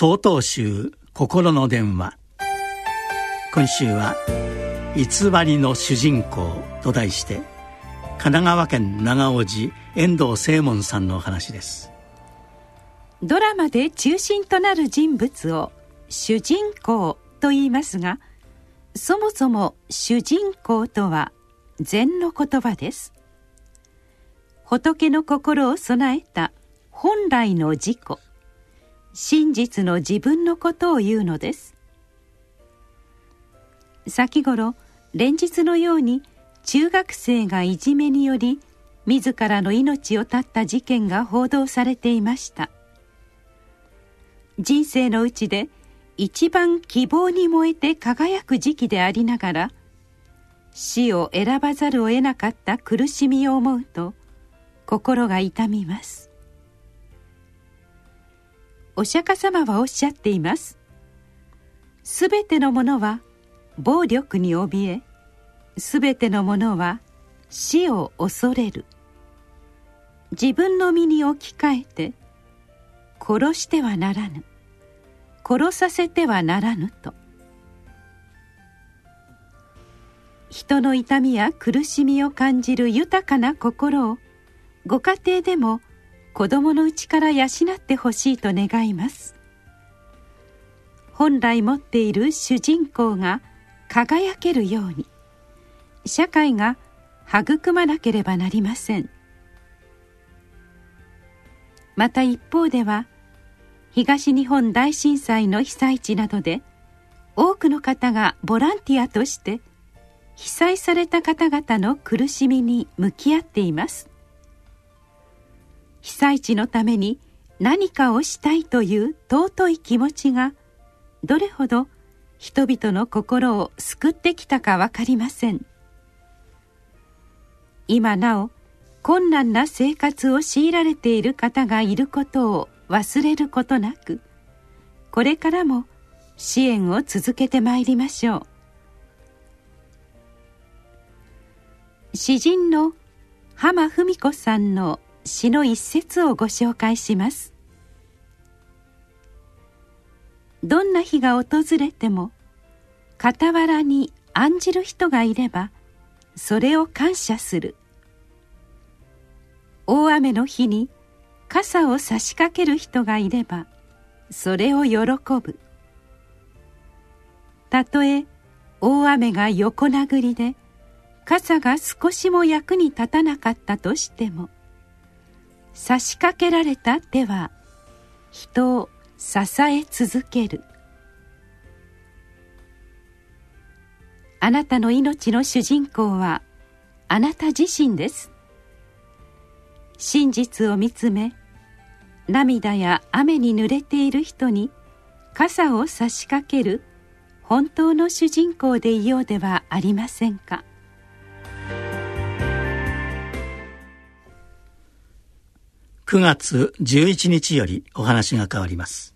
総統集心の電話。今週は「偽りの主人公」と題して神奈川県長尾寺遠藤正門さんの話です。ドラマで中心となる人物を主人公と言いますがそもそも主人公とは禅の言葉です。仏の心を備えた本来の自己真実の自分のことを言うのです。先頃連日のように中学生がいじめにより自らの命を絶った事件が報道されていました。人生のうちで一番希望に燃えて輝く時期でありながら死を選ばざるを得なかった苦しみを思うと心が痛みます。お釈迦様はおっしゃっています。すべてのものは暴力に怯えすべてのものは死を恐れる。自分の身に置き換えて殺してはならぬ。殺させてはならぬと。人の痛みや苦しみを感じる豊かな心をご家庭でも子供のうちから養ってほしいと願います。本来持っている主人公が輝けるように。社会が育まなければなりません。また一方では東日本大震災の被災地などで多くの方がボランティアとして被災された方々の苦しみに向き合っています。被災地のために何かをしたいという尊い気持ちがどれほど人々の心を救ってきたか分かりません。今なお困難な生活を強いられている方がいることを忘れることなくこれからも支援を続けてまいりましょう。詩人の浜文子さんの詩の一節をご紹介します。どんな日が訪れても傍らに案じる人がいればそれを感謝する。大雨の日に傘を差し掛ける人がいればそれを喜ぶ。たとえ大雨が横殴りで傘が少しも役に立たなかったとしても差し掛けられた手は人を支え続ける。あなたの命の主人公はあなた自身です。真実を見つめ涙や雨に濡れている人に傘を差し掛ける本当の主人公でいようではありませんか。9月11日よりお話が変わります。